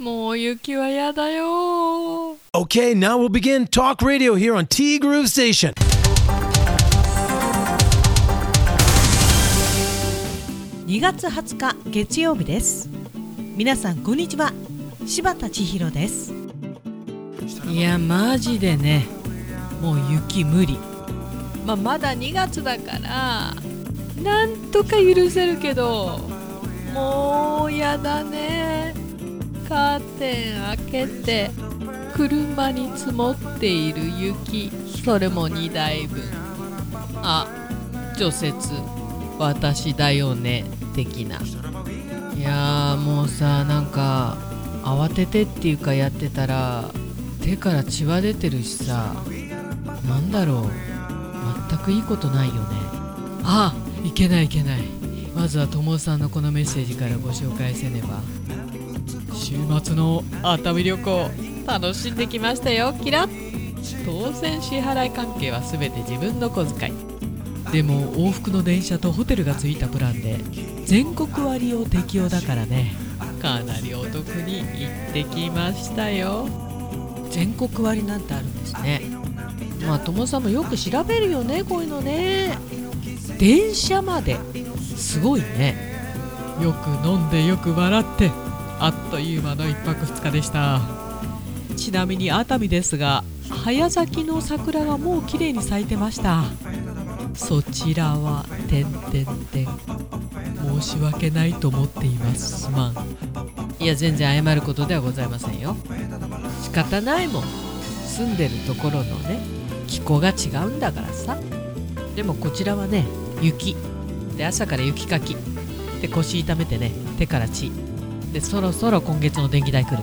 もう雪はやだよ。Okay, now we'll begin Talk Radio here on T Groove Station. 2月20日月曜日です。皆さんこんにちは。柴田千尋です。いやマジでね。もう雪無理。まあまだ2月だからなんとか許せるけどもうやだねカーテン開けて車に積もっている雪。それも2台分。あ除雪。私だよね。的な。いやーもうさなんか慌ててっていうかやってたら手から血は出てるしさ。なんだろう。全くいいことないよね。あいけないいけない。まずはともさんのこのメッセージからご紹介せねば。週末の熱海旅行楽しんできましたよキラ。ッ当然支払い関係は全て自分の小遣い。でも往復の電車とホテルがついたプランで全国割を適用だからね。かなりお得に行ってきましたよ。全国割なんてあるんですね。まあ友さんもよく調べるよねこういうのね。電車まで。すごいね。よく飲んでよく笑ってあっという間の1泊2日でした。ちなみに熱海ですが早咲きの桜がもう綺麗に咲いてました。そちらは点々点申し訳ないと思っていますすまん。いや全然謝ることではございませんよ。仕方ないもん。住んでるところのね気候が違うんだからさ。でもこちらはね雪。で朝から雪かき。で腰痛めてね手から血。でそろそろ今月の電気代来る。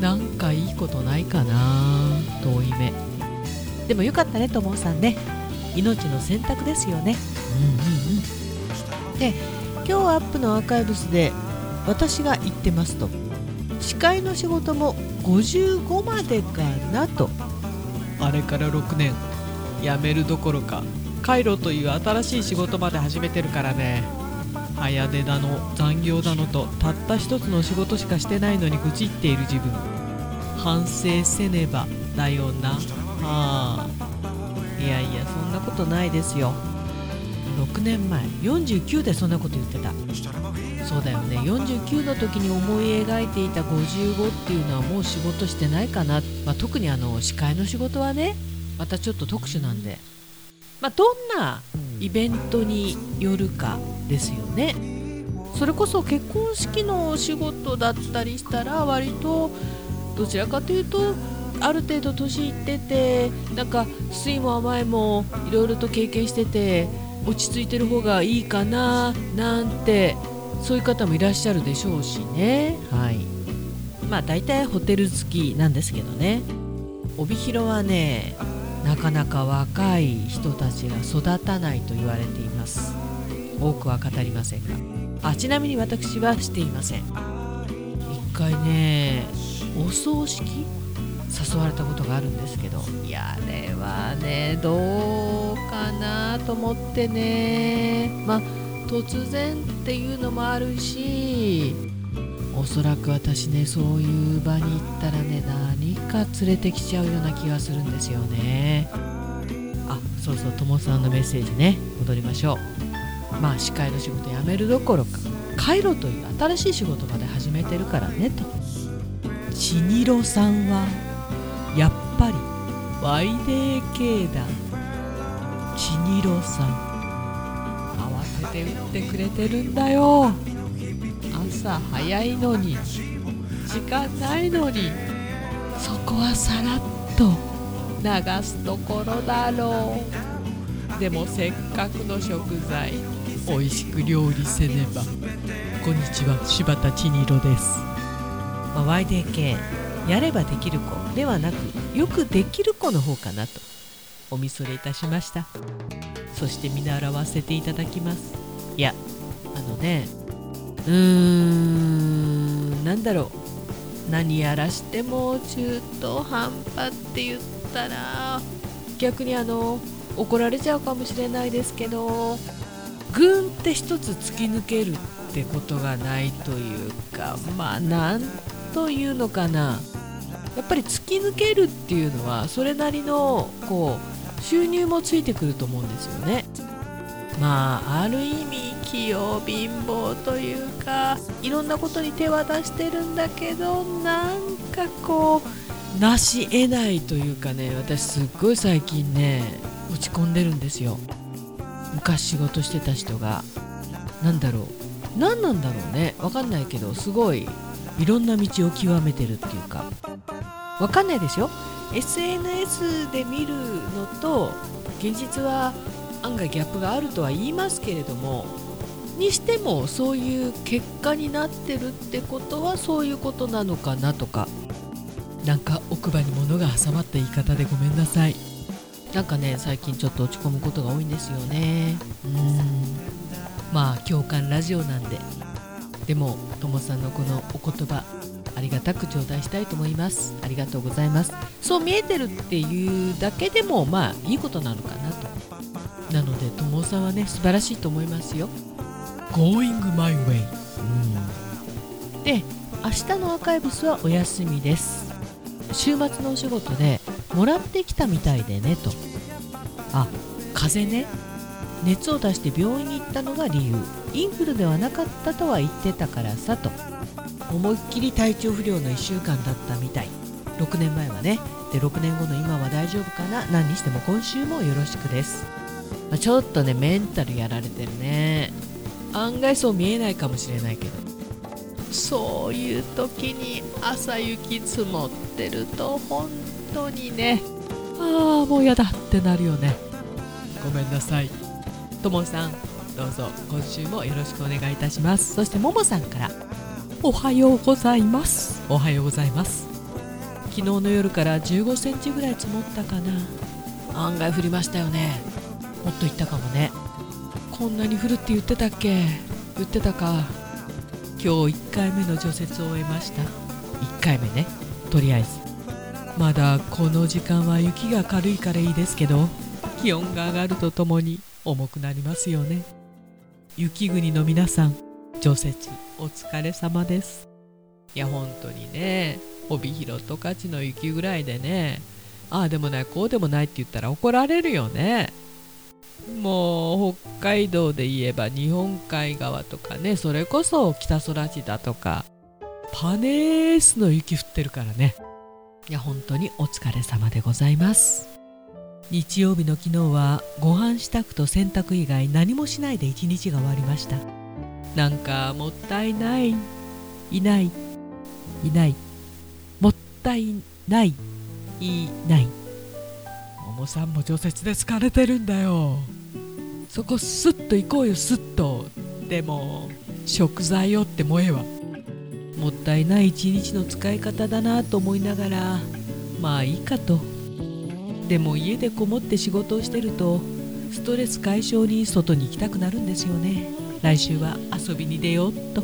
なんかいいことないかな遠い目。でもよかったねともさんね。命の選択ですよね。うんうんうん。で今日アップのアーカイブスで私が言ってますと。司会の仕事も55までかなと。あれから6年。辞めるどころかカイロという新しい仕事まで始めてるからね早出だの残業だのとたった一つの仕事しかしてないのに愚痴っている自分。反省せねばだよな。はあ。いやいやそんなことないですよ。6年前49でそんなこと言ってた。そうだよね。49の時に思い描いていた55っていうのはもう仕事してないかな、まあ、特にあの司会の仕事はねまたちょっと特殊なんで、まあ、どんなイベントによるかですよね。それこそ結婚式のお仕事だったりしたら割とどちらかというとある程度年いっててなんか酸いも甘いもいろいろと経験してて落ち着いてる方がいいかななんてそういう方もいらっしゃるでしょうしね。はい。まあ大体ホテル好きなんですけどね。帯広はねなかなか若い人たちが育たないと言われています。多くは語りませんが。あちなみに私はしていません。一回ねお葬式？誘われたことがあるんですけど。いやあれはねどうかなと思ってね。まあ突然っていうのもあるし。おそらく私ねそういう場に行ったらね何か連れてきちゃうような気がするんですよね。あそうそうともさんのメッセージね。戻りましょう。まあ司会の仕事辞めるどころかカイロという新しい仕事まで始めてるからねと。チニロさんはやっぱり YDK だ。チニロさん慌てて打ってくれてるんだよ。朝早いのに時間ないのに。そこはさらっと流すところだろう。でもせっかくの食材美味しく料理せねば。こんにちは柴田千尋です、まあ、YDK やればできる子ではなくよくできる子の方かなとおみそれいたしました。そして見習わせていただきます。いやあのねうーんなんだろう。何やらしても中途半端って言ったら逆にあの怒られちゃうかもしれないですけどグンって一つ突き抜けるってことがないというかまあなんというのかな。やっぱり突き抜けるっていうのはそれなりのこう収入もついてくると思うんですよね。まあある意味器用貧乏というかいろんなことに手は出してるんだけどなんかこうなし得ないというかね私すっごい最近ね落ち込んでるんですよ。昔仕事してた人が。何だろう。何なんだろうね。分かんないけどすごいいろんな道を極めてるっていうか。分かんないですよ。SNS で見るのと現実は案外ギャップがあるとは言いますけれどもにしてもそういう結果になってるってことはそういうことなのかなとかなんか奥歯に物が挟まった言い方でごめんなさい。なんかね最近ちょっと落ち込むことが多いんですよね。うん。まあ共感ラジオなんで。でもともさんのこのお言葉ありがたく頂戴したいと思います。ありがとうございます。そう見えてるっていうだけでもまあいいことなのかなと。なのでともさんはね素晴らしいと思いますよ。Going my way、で明日のアーカイブスはお休みです。週末のお仕事でもらってきたみたいでねと。あ風邪ね。熱を出して病院に行ったのが理由。インフルではなかったとは言ってたからさと。思いっきり体調不良の1週間だったみたい。6年前はね。で6年後の今は大丈夫かな？何にしても今週もよろしくです、まあ、ちょっとねメンタルやられてるね。案外そう見えないかもしれないけど。そういう時に朝雪積もってると本当にね。ああもうやだってなるよね。ごめんなさい。ともさんどうぞ。今週もよろしくお願いいたします。そしてももさんからおはようございます。おはようございます。昨日の夜から15センチぐらい積もったかな。案外降りましたよね。もっといったかもねこんなに降るって言ってたっけ？言ってたか。今日1回目の除雪を終えました。1回目ね。とりあえず。まだこの時間は雪が軽いからいいですけど気温が上がるとともに重くなりますよね。雪国の皆さん除雪お疲れ様です。いや本当にね。帯広十勝の雪ぐらいでね。ああでもないこうでもないって言ったら怒られるよね。もう北海道で言えば日本海側とかねそれこそ北空地だとかパネースの雪降ってるからね。いや本当にお疲れ様でございます。日曜日の昨日はご飯支度と洗濯以外何もしないで一日が終わりました。なんかもったいないいないいない。もったいないいない。桃さんも除雪で疲れてるんだよ。そこスッと行こうよスッと。でも食材をって萌えは。もったいない一日の使い方だなと思いながらまあいいかと。でも家でこもって仕事をしてるとストレス解消に外に行きたくなるんですよね。来週は遊びに出ようと。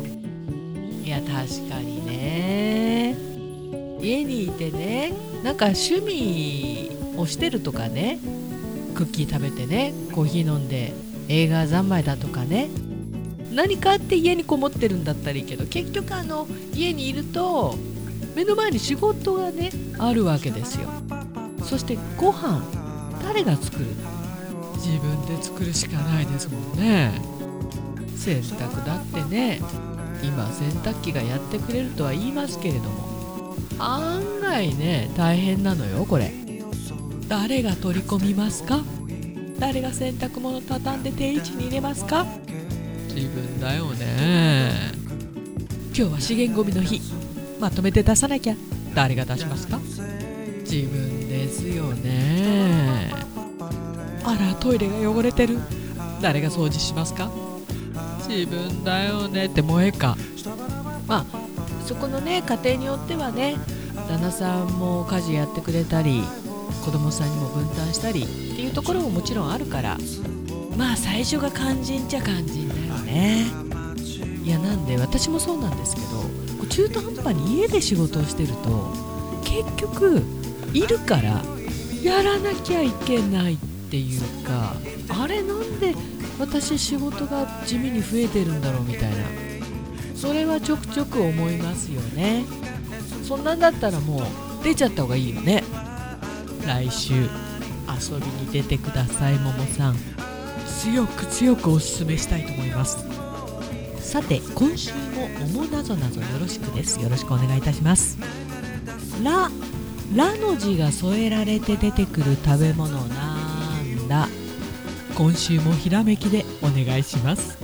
いや確かにね。家にいてねなんか趣味をしてるとかね。クッキー食べてね。コーヒー飲んで。映画三昧だとかね。何かあって家にこもってるんだったらいいけど。結局あの家にいると目の前に仕事がねあるわけですよ。そしてご飯誰が作るの？自分で作るしかないですもんね。洗濯だってね今洗濯機がやってくれるとは言いますけれども。案外ね大変なのよこれ。誰が取り込みますか？誰が洗濯物畳んで定位置に入れますか？自分だよね。今日は資源ごみの日。まとめて出さなきゃ。誰が出しますか？自分ですよね。あらトイレが汚れてる。誰が掃除しますか？自分だよね。って萌えか。まあそこのね家庭によってはね旦那さんも家事やってくれたり子供さんにも分担したりっていうところももちろんあるからまあ最初が肝心っちゃ肝心だよね。いやなんで私もそうなんですけど中途半端に家で仕事をしてると結局いるからやらなきゃいけないっていうかあれなんで私仕事が地味に増えてるんだろうみたいな。それはちょくちょく思いますよね。そんなんだったらもう出ちゃった方がいいよね。来週遊びに出てくださいももさん。強く強くおすすめしたいと思います。さて今週もおもなぞなぞよろしくです。よろしくお願いいたします。ララの字が添えられて出てくる食べ物なんだ。今週もひらめきでお願いします。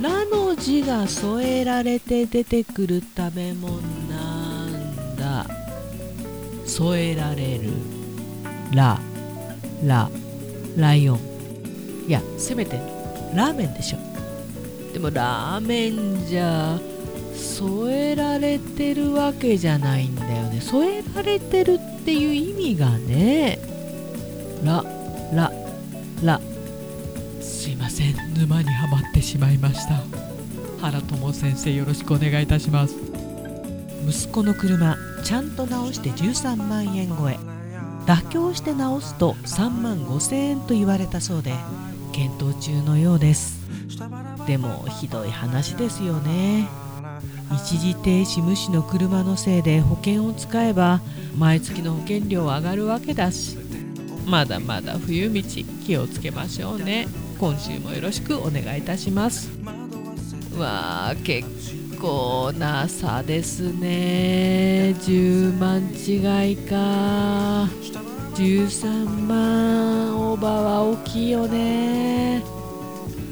ラの字が添えられて出てくる食べ物なんだ。添えられるララライオン。いやせめてラーメンでしょ。でもラーメンじゃ添えられてるわけじゃないんだよね。添えられてるっていう意味がね。ラララ。すいません。沼にはまってしまいました。原友先生よろしくお願いいたします。息子の車ちゃんと直して13万円超え。妥協して直すと3万5千円と言われたそうで検討中のようです。でもひどい話ですよね。一時停止無視の車のせいで保険を使えば毎月の保険料は上がるわけだしまだまだ冬道気をつけましょうね。今週もよろしくお願いいたします。わあ結構な差ですね。10万違いか。13万オーバーは大きいよね。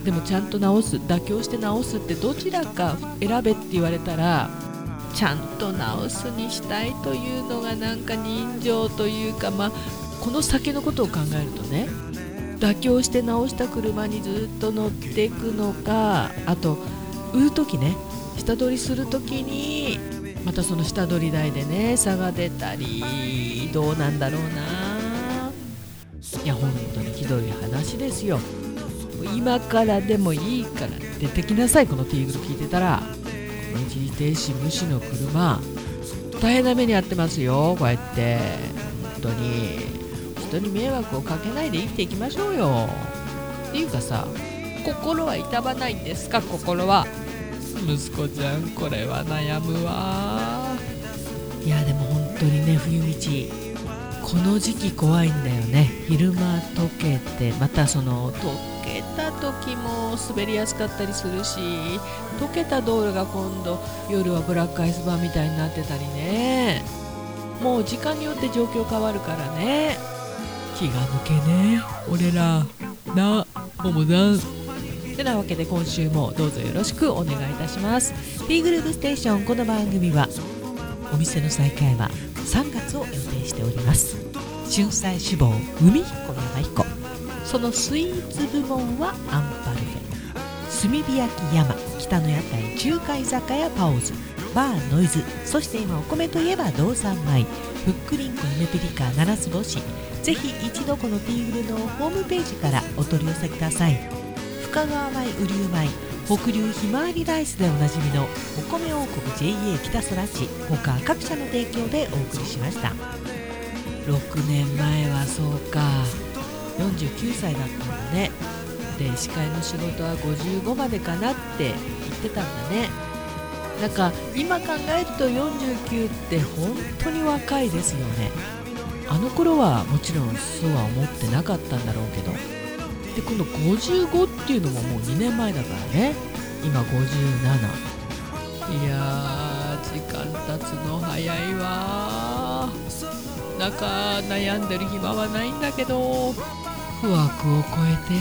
でもちゃんと直す妥協して直すってどちらか選べって言われたらちゃんと直すにしたいというのがなんか人情というかまあこの先のことを考えるとね妥協して直した車にずっと乗っていくのかあと売る時ね下取りする時にまたその下取り代でね差が出たりどうなんだろうな。いや本当にひどい話ですよ。今からでもいいから出てきなさい。このティーグル聞いてたら。この一時停止無視の車。大変な目に遭ってますよ。こうやって。本当に。人に迷惑をかけないで生きていきましょうよ。っていうかさ心は痛まないんですか？心は。息子ちゃんこれは悩むわ。いやでも本当にね冬道この時期怖いんだよね。昼間溶けてまたその溶けた時も滑りやすかったりするし溶けた道路が今度夜はブラックアイスバーンみたいになってたりね。もう時間によって状況変わるからね。気が抜けね。俺らなももさんてなわけで今週もどうぞよろしくお願いいたします。T グループステーションこの番組はお店の再開は3月を予定しております。春菜志望海彦山彦。そのスイーツ部門はアンパルフェ。炭火焼き山北の屋台中華居酒屋パオズ。バーノイズ。そして今お米といえば道産米。ふっくりんこ夢ピリカ七つ星ぜひ一度このティーグルのホームページからお取り寄せください。深川米雨竜米北流ひまわりライスでおなじみのお米王国 JA 北空地他各社の提供でお送りしました。6年前はそうか49歳だったんだね。で司会の仕事は55までかなって言ってたんだね。なんか今考えると49って本当に若いですよね。あの頃はもちろんそうは思ってなかったんだろうけど。で今度55っていうのももう2年前だからね。今57いやー時間経つの早いわなんか悩んでる暇はないんだけど。不惑を超えて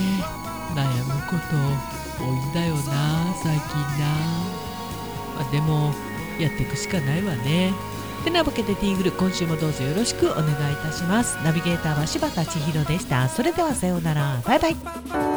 悩むこと多いんだよな最近な、まあ、でもやっていくしかないわね。てなわけでティーグル今週もどうぞよろしくお願いいたします。ナビゲーターは柴田千尋でした。それではさようなら。バイバイ。